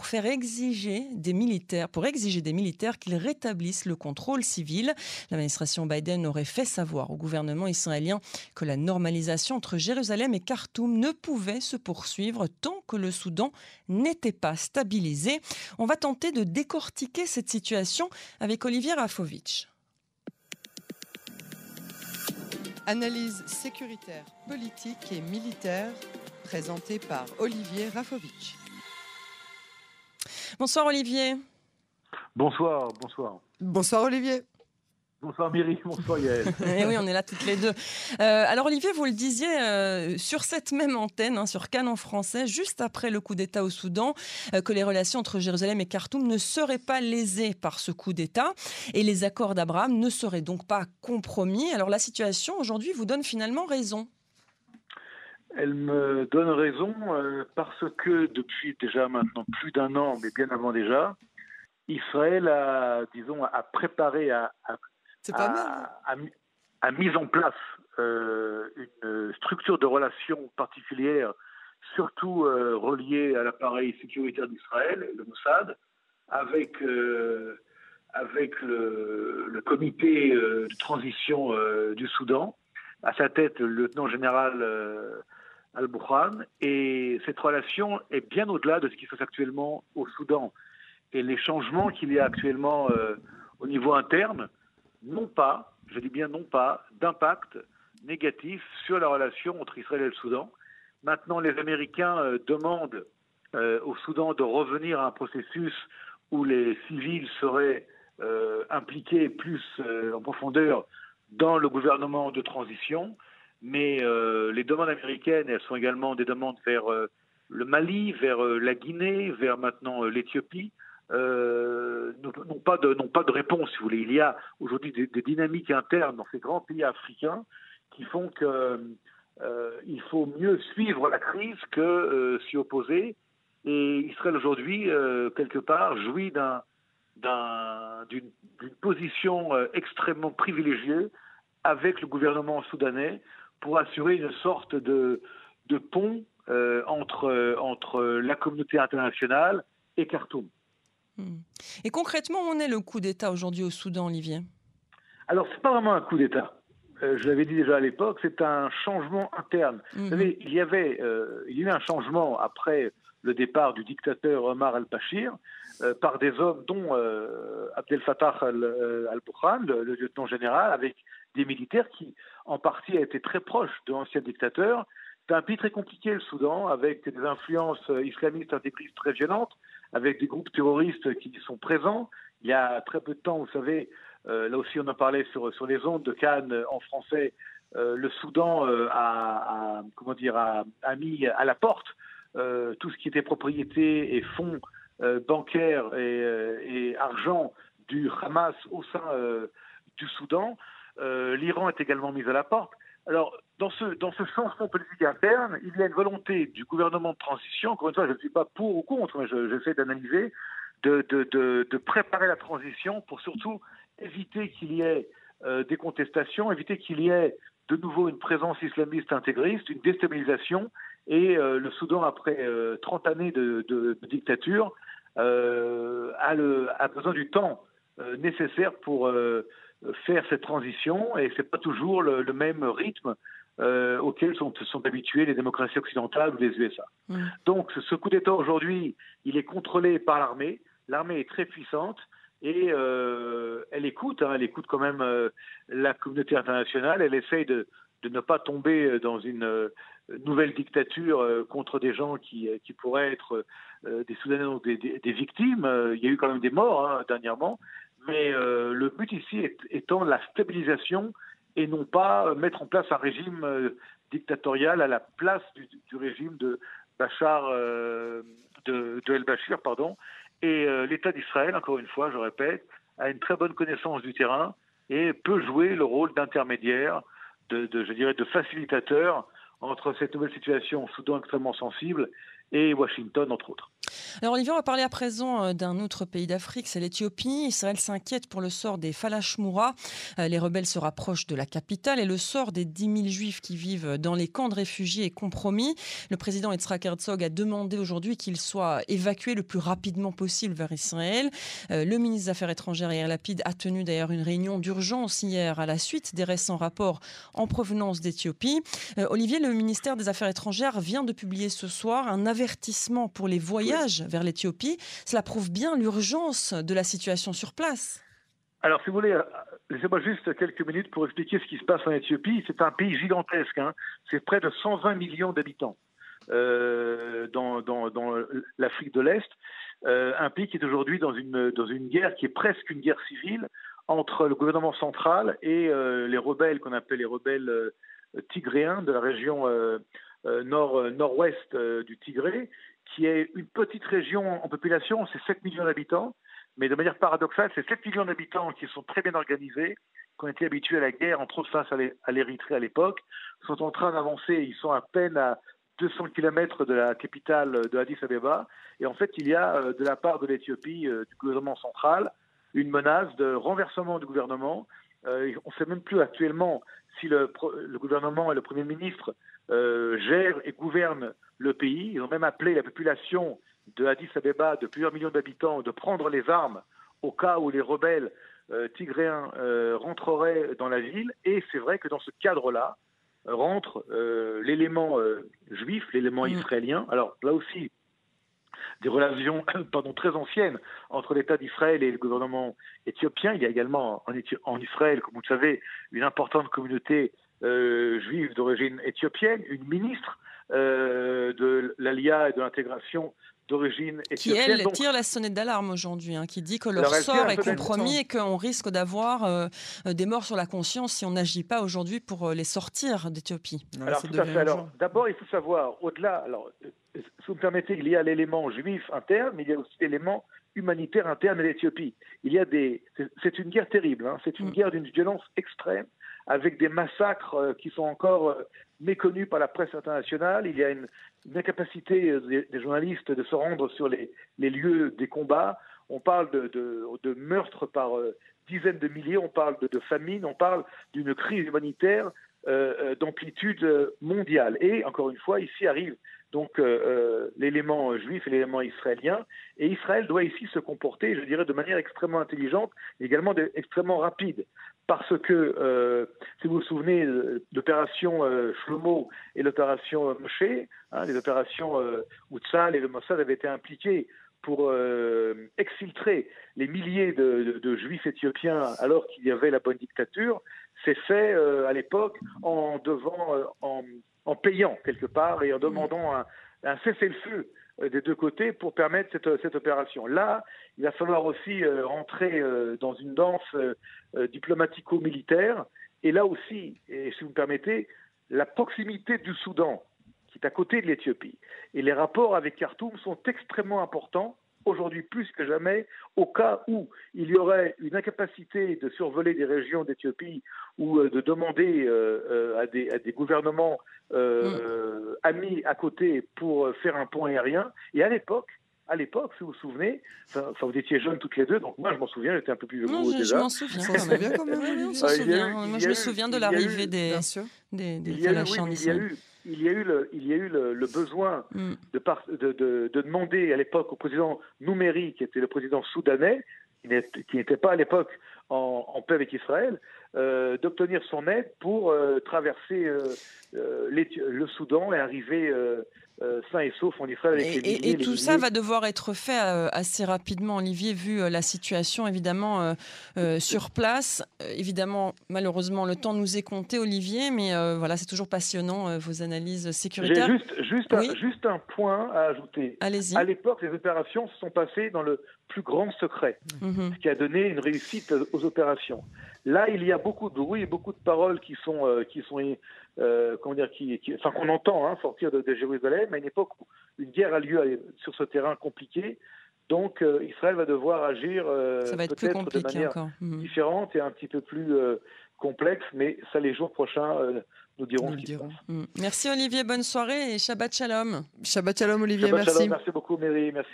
pour faire exiger des militaires, pour exiger des militaires qu'ils rétablissent le contrôle civil. L'administration Biden aurait fait savoir au gouvernement israélien que la normalisation entre Jérusalem et Khartoum ne pouvait se poursuivre tant que le Soudan n'était pas stabilisé. On va tenter de décortiquer cette situation avec Olivier Rafovitch. Analyse sécuritaire, politique et militaire, présentée par Olivier Rafovitch. Bonsoir Olivier. Bonsoir, bonsoir. Bonsoir Olivier. Bonsoir Myri, bonsoir Yael. Eh oui, on est là toutes les deux. Euh, alors Olivier, vous le disiez euh, sur cette même antenne, hein, sur Canon français, juste après le coup d'État au Soudan, euh, que les relations entre Jérusalem et Khartoum ne seraient pas lésées par ce coup d'État et les accords d'Abraham ne seraient donc pas compromis. Alors la situation aujourd'hui vous donne finalement raison. Elle me donne raison parce que depuis déjà maintenant plus d'un an, mais bien avant déjà, Israël a, disons, a préparé, à a, a, mis en place euh, une structure de relations particulière, surtout euh, reliée à l'appareil sécuritaire d'Israël, le Mossad, avec, euh, avec le, le comité de transition du Soudan, à sa tête le lieutenant général Al-Burhan. Et cette relation est bien au-delà de ce qui se passe actuellement au Soudan. Et les changements qu'il y a actuellement au niveau interne non pas, je dis bien non pas, d'impact négatif sur la relation entre Israël et le Soudan. Maintenant, les Américains euh, demandent euh, au Soudan de revenir à un processus où les civils seraient euh, impliqués plus en profondeur dans le gouvernement de transition. Mais les demandes américaines, elles sont également des demandes vers le Mali, vers la Guinée, vers maintenant l'Éthiopie euh, n'ont pas de réponse. Si vous voulez, il y a aujourd'hui des, dynamiques internes dans ces grands pays africains qui font que euh, il faut mieux suivre la crise que euh, s'y opposer. Et Israël aujourd'hui, euh, quelque part, jouit d'un d'une position euh, extrêmement privilégiée avec le gouvernement soudanais pour assurer une sorte de, de pont entre, entre la communauté internationale et Khartoum. Hmm. Et concrètement, où en est le coup d'État aujourd'hui au Soudan, Olivier? Alors, ce n'est pas vraiment un coup d'État. Euh, je l'avais dit déjà à l'époque, c'est un changement interne. Vous mhm. savez, il y avait, euh, il y a eu un changement après le départ du dictateur Omar al-Bashir euh, par des hommes dont Abdel Fattah al-Burhan, le, le, lieutenant général, avec des militaires qui, en partie, étaient très proches de l'ancien dictateur. C'est un pays très compliqué, le Soudan, avec des influences islamistes intégristes très violentes avec des groupes terroristes qui sont présents. Il y a très peu de temps, vous savez, euh, là aussi on en parlait sur, sur les ondes de Cannes euh, en français, euh, le Soudan a, comment dire, a, mis à la porte tout ce qui était propriété et fonds bancaires et, argent du Hamas au sein du Soudan. L'Iran est également mis à la porte. Alors, dans ce, dans changement politique interne, il y a une volonté du gouvernement de transition, encore une fois, je ne suis pas pour ou contre, mais j'essaie d'analyser, de, préparer la transition pour surtout éviter qu'il y ait euh, des contestations, éviter qu'il y ait de nouveau une présence islamiste intégriste, une déstabilisation, et euh, le Soudan, après 30 euh, années de, dictature, a besoin du temps nécessaire pour faire cette transition et c'est pas toujours le, même rythme euh, auquel sont, sont habituées les démocraties occidentales ou les USA. Mm. Donc ce coup d'État aujourd'hui, il est contrôlé par l'armée. L'armée est très puissante et euh, elle écoute, hein, elle écoute quand même euh, la communauté internationale. Elle essaye de, de, ne pas tomber dans une nouvelle dictature contre des gens qui, qui pourraient être des Soudanais, donc des, des, des, victimes. il y a eu quand même des morts hein, dernièrement, mais euh, le but ici est, étant la stabilisation et non pas mettre en place un régime euh, dictatorial à la place du, régime de Bachar, euh, de, El-Bashir, pardon. Et euh, l'État d'Israël, encore une fois, je répète, a une très bonne connaissance du terrain et peut jouer le rôle d'intermédiaire, de, de, je dirais, de facilitateur entre cette nouvelle situation au Soudan extrêmement sensible et Washington, entre autres. Alors Olivier, on va parler à présent euh, d'un autre pays d'Afrique, c'est l'Éthiopie. Israël s'inquiète pour le sort des Falashmoura. Euh, les rebelles se rapprochent de la capitale et le sort des 10 000 juifs qui vivent dans les camps de réfugiés est compromis. Le président Yitzhak Herzog a demandé aujourd'hui qu'ils soient évacués le plus rapidement possible vers Israël. Euh, le ministre des Affaires étrangères Yair Lapid a tenu d'ailleurs une réunion d'urgence hier à la suite des récents rapports en provenance d'Éthiopie. Olivier, le ministère des Affaires étrangères vient de publier ce soir un avertissement pour les voyages vers l'Éthiopie. Cela prouve bien l'urgence de la situation sur place. Alors, si vous voulez, euh, laissez-moi juste quelques minutes pour expliquer ce qui se passe en Éthiopie. C'est un pays gigantesque. Hein. C'est près de 120 millions d'habitants euh, dans, l'Afrique de l'Est. Euh, un pays qui est aujourd'hui dans une, guerre qui est presque une guerre civile entre le gouvernement central et les rebelles qu'on appelle les rebelles tigréens de la région nord, nord-ouest du Tigré, qui est une petite région en population, c'est 7 millions d'habitants, mais de manière paradoxale, c'est 7 millions d'habitants qui sont très bien organisés, qui ont été habitués à la guerre, entre autres face à l'Érythrée à l'époque, sont en train d'avancer, ils sont à peine à 200 km de la capitale de Addis Abeba, et en fait, il y a euh, de la part de l'Éthiopie, euh, du gouvernement central, une menace de renversement du gouvernement. Euh, on ne sait même plus actuellement si le, le, gouvernement et le Premier ministre gèrent et gouvernent le pays. Ils ont même appelé la population de Addis Abeba, de plusieurs millions d'habitants, de prendre les armes au cas où les rebelles euh, tigréens euh, rentreraient dans la ville. Et c'est vrai que dans ce cadre-là, rentre euh, l'élément juif, l'élément mm. israélien. Alors là aussi, des relations pardon, très anciennes entre l'État d'Israël et le gouvernement éthiopien. Il y a également en, en Israël, comme vous le savez, une importante communauté juive d'origine éthiopienne, une ministre euh, de l'ALIA et de l'intégration d'origine éthiopienne. Qui, elle, tire la sonnette d'alarme aujourd'hui, hein, qui dit que leur sort est compromis et qu'on risque d'avoir euh, des morts sur la conscience si on n'agit pas aujourd'hui pour euh, les sortir d'Éthiopie. Alors, d'abord, il faut savoir, au-delà, alors, si vous me permettez, il y a l'élément juif interne, mais il y a aussi l'élément humanitaire interne à l'Éthiopie. Il y a des, c'est une guerre terrible, hein, c'est une mm. guerre d'une violence extrême avec des massacres euh, qui sont encore euh, méconnus par la presse internationale. Il y a une, incapacité euh, des, journalistes de se rendre sur les, lieux des combats. On parle de, de, meurtres par dizaines de milliers, on parle de, famine, on parle d'une crise humanitaire d'amplitude mondiale. Et encore une fois, ici arrive donc l'élément juif et l'élément israélien. Et Israël doit ici se comporter, je dirais, de manière extrêmement intelligente, également extrêmement rapide parce que, euh, si vous vous souvenez, euh, l'opération euh, Shlomo et l'opération Moshe, hein, les opérations euh, où Tzal et le Mossad avaient été impliqués pour exfiltrer les milliers de, juifs éthiopiens alors qu'il y avait la bonne dictature, c'est fait à l'époque en devant, en, payant quelque part et en demandant un, un cessez-le-feu des deux côtés pour permettre cette, cette opération. Là, il va falloir aussi euh, rentrer euh, dans une danse euh, diplomatico-militaire. Et là aussi, et si vous me permettez, la proximité du Soudan, est à côté de l'Éthiopie, et les rapports avec Khartoum sont extrêmement importants aujourd'hui plus que jamais, au cas où il y aurait une incapacité de survoler des régions d'Éthiopie ou de demander à, des, à, des, gouvernements mm. amis à côté pour faire un pont aérien. Et à l'époque, à l'époque, si vous vous souvenez, enfin, vous étiez jeunes toutes les deux, donc moi je m'en souviens, j'étais un peu plus vieux que déjà. Je m'en souviens. quand même. Moi je me souviens de l'arrivée des, des, des eu, il y a eu, il y a eu le, il y a eu le, besoin mm. de, de, de, demander à l'époque au président Nouméry, qui était le président soudanais, qui n'était pas à l'époque en, paix avec Israël, euh, d'obtenir son aide pour euh, traverser euh, le Soudan et arriver sain et sauf en Israël. et, tout ça va devoir être fait assez rapidement, Olivier, vu la situation évidemment sur place. évidemment, malheureusement, le temps nous est compté, Olivier, mais voilà, c'est toujours passionnant vos analyses sécuritaires. Juste, un, juste un point à ajouter. Allez-y. À l'époque, les opérations se sont passées dans le plus grand secret, mhm. ce qui a donné une réussite aux opérations. Là, il y a beaucoup de bruit et beaucoup de paroles qui sont, euh, qui sont, euh, comment dire, qui, enfin qu'on entend hein, sortir de, Jérusalem à une époque où une guerre a lieu sur ce terrain compliqué. Donc, euh, Israël va devoir agir peut-être de manière mhm. différente et un petit peu plus complexe, mais ça, les jours prochains nous dirons ce mhm. Merci Olivier, bonne soirée et Shabbat Shalom. Shabbat Shalom Olivier, merci. merci beaucoup Mary, merci.